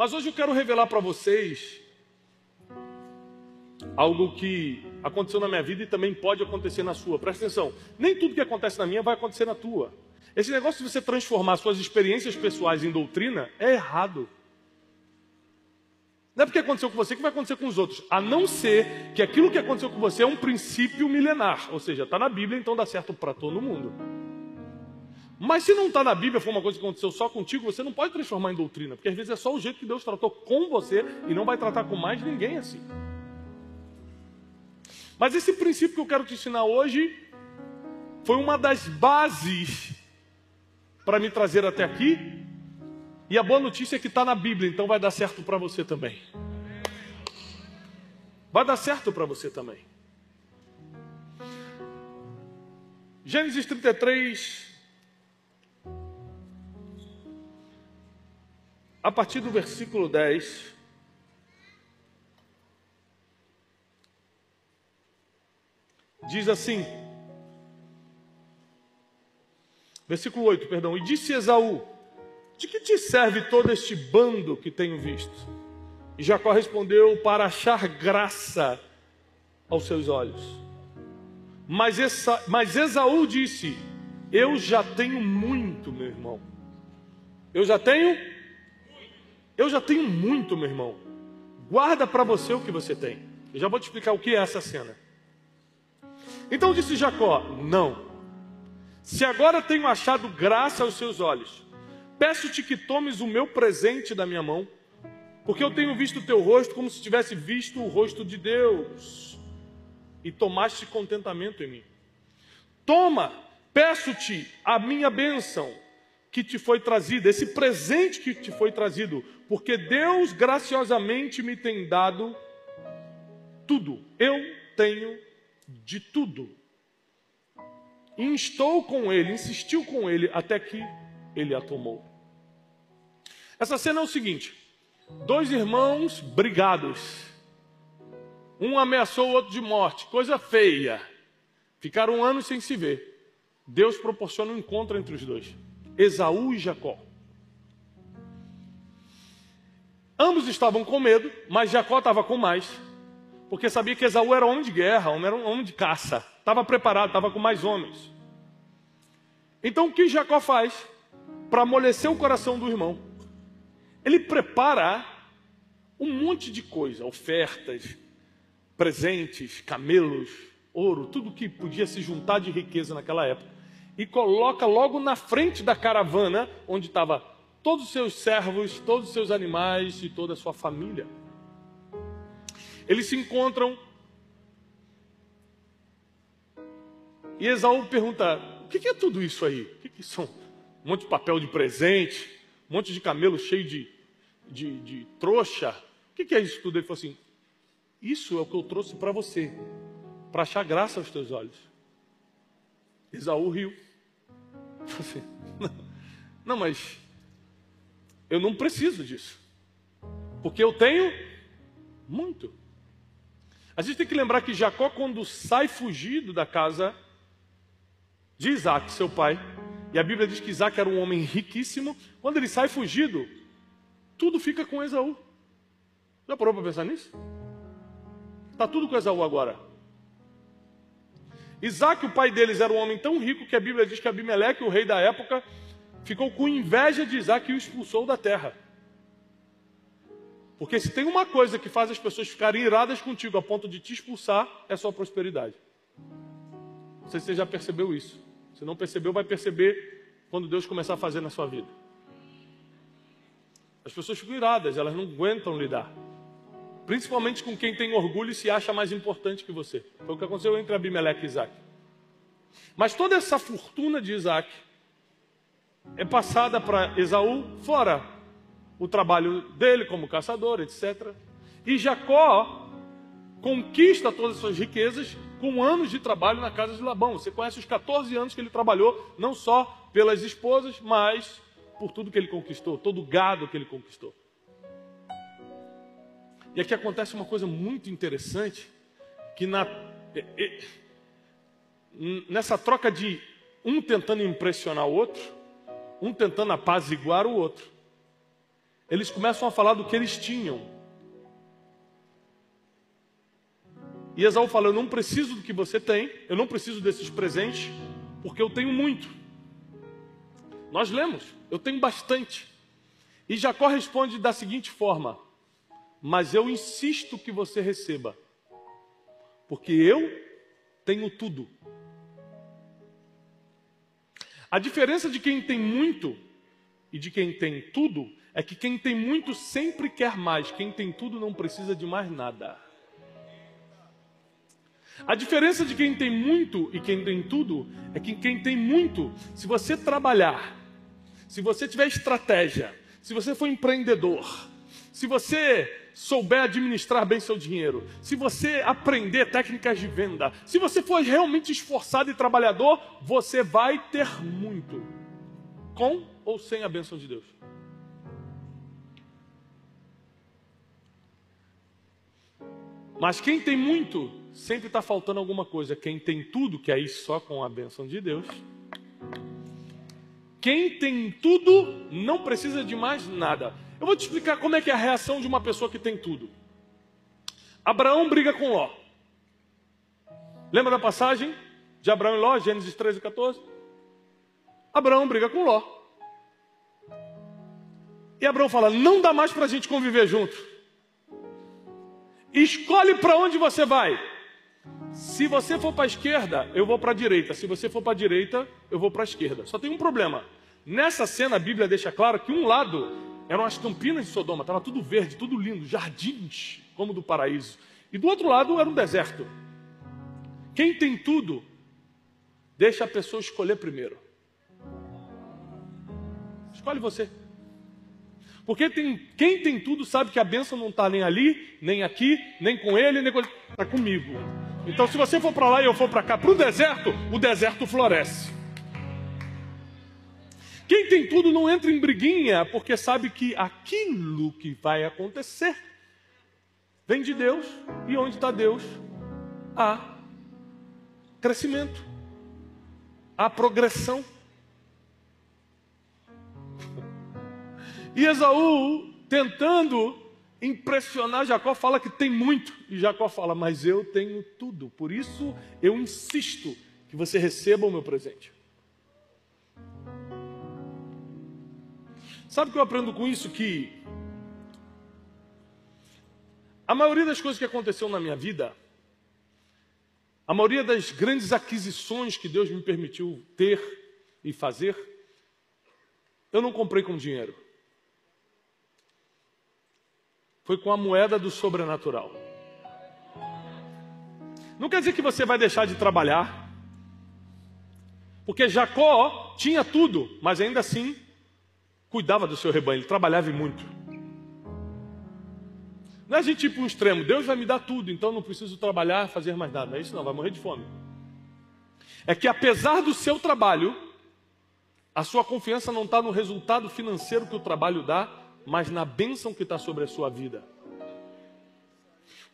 Mas hoje eu quero revelar para vocês algo que aconteceu na minha vida e também pode acontecer na sua. Presta atenção, nem tudo que acontece na minha vai acontecer na tua. Esse negócio de você transformar suas experiências pessoais em doutrina é errado. Não é porque aconteceu com você que vai acontecer com os outros, a não ser que aquilo que aconteceu com você é um princípio milenar, ou seja, está na Bíblia, então dá certo para todo mundo. Mas se não está na Bíblia, foi uma coisa que aconteceu só contigo, você não pode transformar em doutrina, porque às vezes é só o jeito que Deus tratou com você e não vai tratar com mais ninguém assim. Mas esse princípio que eu quero te ensinar hoje foi uma das bases para me trazer até aqui. E a boa notícia é que está na Bíblia, então vai dar certo para você também. Vai dar certo para você também. Gênesis 33, a partir do versículo 10. Diz assim, versículo 8, perdão. E disse Esaú: De que te serve todo este bando que tenho visto? E Jacó respondeu: Para achar graça aos seus olhos. Mas, essa, mas Esaú disse: Eu já tenho muito, meu irmão. Eu já tenho? Eu já tenho muito, meu irmão. Guarda para você o que você tem. Eu já vou te explicar o que é essa cena. Então disse Jacó: Não. Se agora tenho achado graça aos seus olhos, peço-te que tomes o meu presente da minha mão, porque eu tenho visto o teu rosto como se tivesse visto o rosto de Deus, e tomaste contentamento em mim. Toma, peço-te a minha bênção que te foi trazida, esse presente que te foi trazido, porque Deus graciosamente me tem dado tudo. Eu tenho de tudo instou com ele, insistiu com ele até que ele a tomou. Essa cena é o seguinte: dois irmãos brigados, um ameaçou o outro de morte, coisa feia. Ficaram um ano sem se ver. Deus proporciona um encontro entre os dois, Esaú e Jacó. Ambos estavam com medo, mas Jacó estava com mais, porque sabia que Esaú era homem de guerra, era um homem de caça, estava preparado, estava com mais homens. Então o que Jacó faz para amolecer o coração do irmão? Ele prepara um monte de coisa, ofertas, presentes, camelos, ouro, tudo que podia se juntar de riqueza naquela época, e coloca logo na frente da caravana, onde estava todos os seus servos, todos os seus animais e toda a sua família. Eles se encontram e Esaú pergunta: que, que é tudo isso aí? O que, são? Um monte de papel de presente, um monte de camelo cheio de, de, de trouxa. O que é isso tudo? Ele falou assim: Isso é o que eu trouxe para você, para achar graça aos teus olhos. Esaú riu. Assim, não, não, mas eu não preciso disso, porque eu tenho muito. A gente tem que lembrar que Jacó, quando sai fugido da casa de Isaac, seu pai. E a Bíblia diz que Isaac era um homem riquíssimo. Quando ele sai fugido, tudo fica com Esaú. Já parou para pensar nisso? Está tudo com Esaú agora. Isaac, o pai deles, era um homem tão rico que a Bíblia diz que Abimeleque, o rei da época, ficou com inveja de Isaac e o expulsou da terra. Porque se tem uma coisa que faz as pessoas ficarem iradas contigo a ponto de te expulsar, é sua prosperidade. Não sei se você já percebeu isso. Se não percebeu, vai perceber quando Deus começar a fazer na sua vida. As pessoas ficam iradas, elas não aguentam lidar. Principalmente com quem tem orgulho e se acha mais importante que você. Foi o que aconteceu entre Abimeleque e Isaac. Mas toda essa fortuna de Isaac é passada para Esaú fora o trabalho dele como caçador, etc. E Jacó conquista todas as suas riquezas com anos de trabalho na casa de Labão. Você conhece os 14 anos que ele trabalhou, não só pelas esposas, mas por tudo que ele conquistou, todo o gado que ele conquistou. E aqui acontece uma coisa muito interessante, que na, nessa troca de um tentando impressionar o outro, um tentando apaziguar o outro, eles começam a falar do que eles tinham. E Esaú fala: Eu não preciso do que você tem, eu não preciso desses presentes, porque eu tenho muito. Nós lemos, eu tenho bastante. E Jacó responde da seguinte forma: Mas eu insisto que você receba, porque eu tenho tudo. A diferença de quem tem muito e de quem tem tudo é que quem tem muito sempre quer mais, quem tem tudo não precisa de mais nada. A diferença de quem tem muito e quem tem tudo é que quem tem muito, se você trabalhar, se você tiver estratégia, se você for empreendedor, se você souber administrar bem seu dinheiro, se você aprender técnicas de venda, se você for realmente esforçado e trabalhador, você vai ter muito, com ou sem a bênção de Deus. Mas quem tem muito, sempre está faltando alguma coisa. Quem tem tudo, que aí só com a bênção de Deus. Quem tem tudo não precisa de mais nada. Eu vou te explicar como é que é a reação de uma pessoa que tem tudo. Abraão briga com Ló. Lembra da passagem de Abraão e Ló, Gênesis 13 e 14? Abraão briga com Ló. E Abraão fala: Não dá mais para a gente conviver junto. Escolhe para onde você vai. Se você for para a esquerda, eu vou para a direita. Se você for para a direita, eu vou para a esquerda. Só tem um problema. Nessa cena, a Bíblia deixa claro que um lado eram as campinas de Sodoma, estava tudo verde, tudo lindo, jardins como do paraíso. E do outro lado era um deserto. Quem tem tudo, deixa a pessoa escolher primeiro. Escolhe você. Porque tem, quem tem tudo sabe que a bênção não está nem ali, nem aqui, nem com ele, nem com ele. Está comigo. Então, se você for para lá e eu for para cá, para o deserto, o deserto floresce. Quem tem tudo não entra em briguinha, porque sabe que aquilo que vai acontecer vem de Deus, e onde está Deus, há crescimento, há progressão. E Esaú, tentando impressionar Jacó, fala que tem muito, e Jacó fala, mas eu tenho tudo, por isso eu insisto que você receba o meu presente. Sabe o que eu aprendo com isso? Que a maioria das coisas que aconteceu na minha vida, a maioria das grandes aquisições que Deus me permitiu ter e fazer, eu não comprei com dinheiro. Foi com a moeda do sobrenatural. Não quer dizer que você vai deixar de trabalhar, porque Jacó tinha tudo, mas ainda assim cuidava do seu rebanho, ele trabalhava muito. Não é a gente ir para um extremo, Deus vai me dar tudo, então não preciso trabalhar, fazer mais nada. Não é isso não, vai morrer de fome. É que apesar do seu trabalho, a sua confiança não está no resultado financeiro que o trabalho dá, mas na bênção que está sobre a sua vida.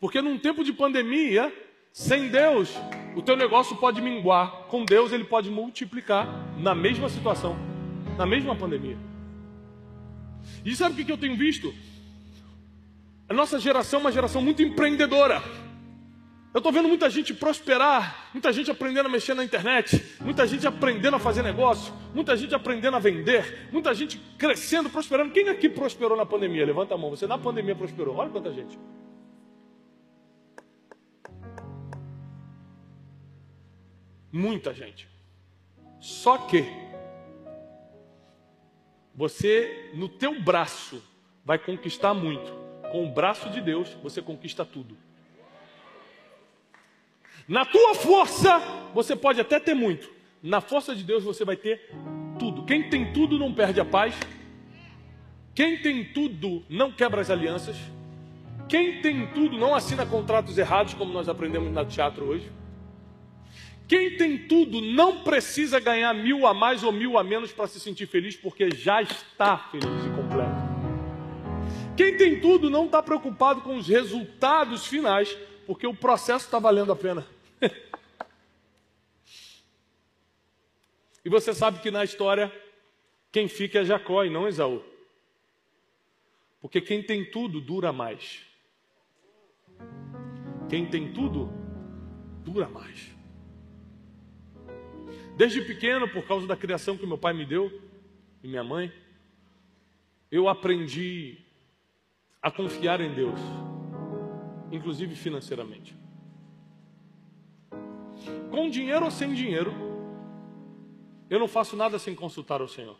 Porque num tempo de pandemia, sem Deus, o teu negócio pode minguar. Com Deus, ele pode multiplicar na mesma situação, na mesma pandemia. E sabe o que eu tenho visto? A nossa geração é uma geração muito empreendedora. Eu estou vendo muita gente prosperar, muita gente aprendendo a mexer na internet, muita gente aprendendo a fazer negócio, muita gente aprendendo a vender, muita gente crescendo, prosperando. Quem aqui prosperou na pandemia? Levanta a mão. Você na pandemia prosperou. Olha quanta gente. Muita gente. Só que você, no teu braço, vai conquistar muito. Com o braço de Deus, você conquista tudo. Na tua força, você pode até ter muito. Na força de Deus, você vai ter tudo. Quem tem tudo não perde a paz. Quem tem tudo não quebra as alianças. Quem tem tudo não assina contratos errados, como nós aprendemos no teatro hoje. Quem tem tudo não precisa ganhar mil a mais ou mil a menos para se sentir feliz, porque já está feliz e completo. Quem tem tudo não está preocupado com os resultados finais, porque o processo está valendo a pena. e você sabe que na história, quem fica é Jacó e não Esaú. Porque quem tem tudo dura mais. Quem tem tudo dura mais. Desde pequeno, por causa da criação que meu pai me deu e minha mãe, eu aprendi a confiar em Deus, inclusive financeiramente. Com dinheiro ou sem dinheiro, eu não faço nada sem consultar o Senhor.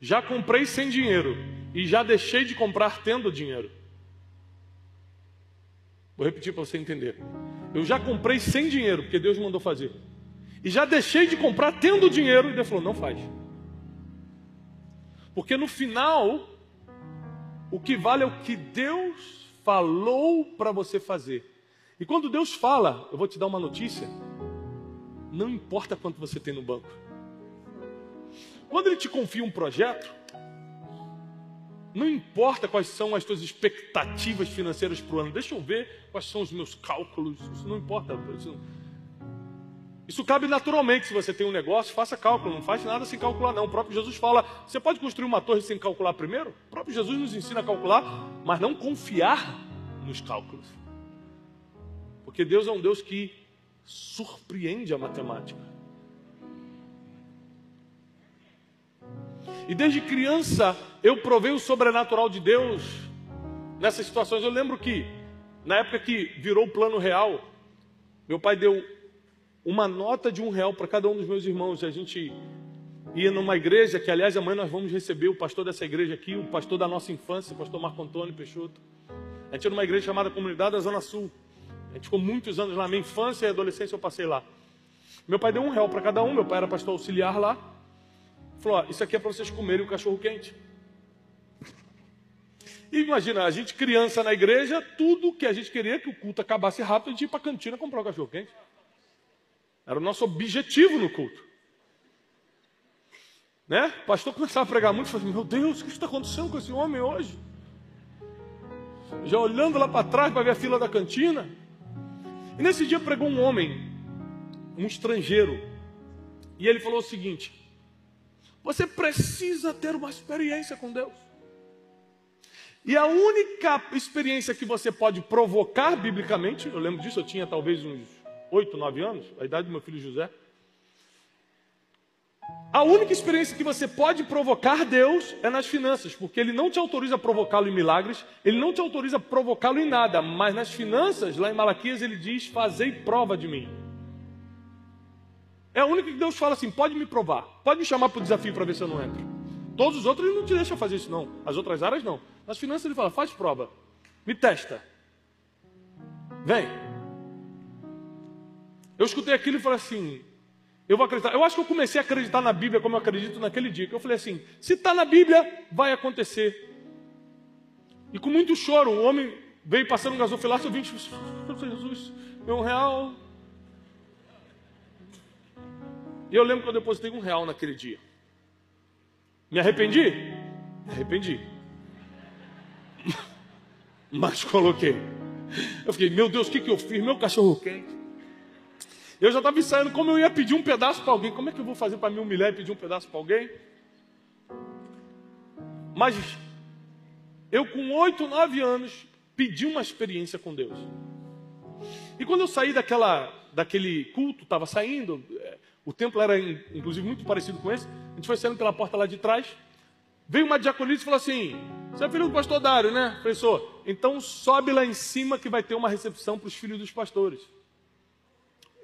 Já comprei sem dinheiro e já deixei de comprar tendo dinheiro. Vou repetir para você entender. Eu já comprei sem dinheiro, porque Deus mandou fazer. E já deixei de comprar tendo dinheiro e Deus falou: não faz. Porque no final, o que vale é o que Deus falou para você fazer. E quando Deus fala, eu vou te dar uma notícia: não importa quanto você tem no banco. Quando Ele te confia um projeto, não importa quais são as tuas expectativas financeiras para o ano, deixa eu ver quais são os meus cálculos. Isso não importa. Isso, isso cabe naturalmente. Se você tem um negócio, faça cálculo. Não faz nada sem calcular, não. O próprio Jesus fala: você pode construir uma torre sem calcular primeiro? O próprio Jesus nos ensina a calcular, mas não confiar nos cálculos. Porque Deus é um Deus que surpreende a matemática. E desde criança eu provei o sobrenatural de Deus nessas situações. Eu lembro que, na época que virou o plano real, meu pai deu uma nota de um real para cada um dos meus irmãos. A gente ia numa igreja, que aliás amanhã nós vamos receber o pastor dessa igreja aqui, o pastor da nossa infância, o pastor Marco Antônio Peixoto. A gente ia numa igreja chamada Comunidade da Zona Sul. A gente ficou muitos anos lá, minha infância e adolescência eu passei lá. Meu pai deu um real para cada um, meu pai era pastor auxiliar lá. Falou: ó, Isso aqui é para vocês comerem o cachorro quente. E imagina, a gente criança na igreja, tudo que a gente queria que o culto acabasse rápido, a gente ia para a cantina comprar o cachorro quente. Era o nosso objetivo no culto. Né? O pastor começava a pregar muito e falava: Meu Deus, o que está acontecendo com esse homem hoje? Já olhando lá para trás para ver a fila da cantina. E nesse dia pregou um homem, um estrangeiro, e ele falou o seguinte: Você precisa ter uma experiência com Deus. E a única experiência que você pode provocar biblicamente, eu lembro disso, eu tinha talvez uns 8, 9 anos, a idade do meu filho José. A única experiência que você pode provocar Deus é nas finanças, porque Ele não te autoriza a provocá-lo em milagres, Ele não te autoriza a provocá-lo em nada, mas nas finanças, lá em Malaquias, Ele diz: Fazei prova de mim. É a única que Deus fala assim: pode me provar, pode me chamar para o desafio para ver se eu não entro. Todos os outros Ele não te deixa fazer isso, não. As outras áreas, não. Nas finanças, Ele fala: faz prova, me testa, vem. Eu escutei aquilo e falei assim: eu vou acreditar. Eu acho que eu comecei a acreditar na Bíblia como eu acredito naquele dia. Eu falei assim: se está na Bíblia, vai acontecer. E com muito choro, o homem veio passando um gasofilaço. Eu vim, Jesus, meu um real. E eu lembro que eu depositei um real naquele dia. Me arrependi? Me arrependi. Mas coloquei. Eu fiquei, meu Deus, o que, que eu fiz? Meu cachorro quente. Eu já estava ensaiando como eu ia pedir um pedaço para alguém. Como é que eu vou fazer para me humilhar e pedir um pedaço para alguém? Mas eu, com oito, nove anos, pedi uma experiência com Deus. E quando eu saí daquela, daquele culto, estava saindo, é, o templo era inclusive muito parecido com esse, a gente foi saindo pela porta lá de trás, veio uma diaconisa e falou assim: Você é filho do pastor Dário, né? Professor, então sobe lá em cima que vai ter uma recepção para os filhos dos pastores.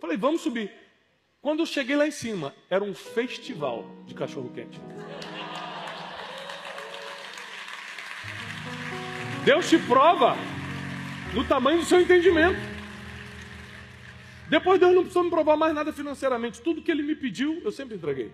Falei, vamos subir. Quando eu cheguei lá em cima, era um festival de cachorro-quente. Deus te prova no tamanho do seu entendimento. Depois Deus não precisou me provar mais nada financeiramente. Tudo que Ele me pediu, eu sempre entreguei.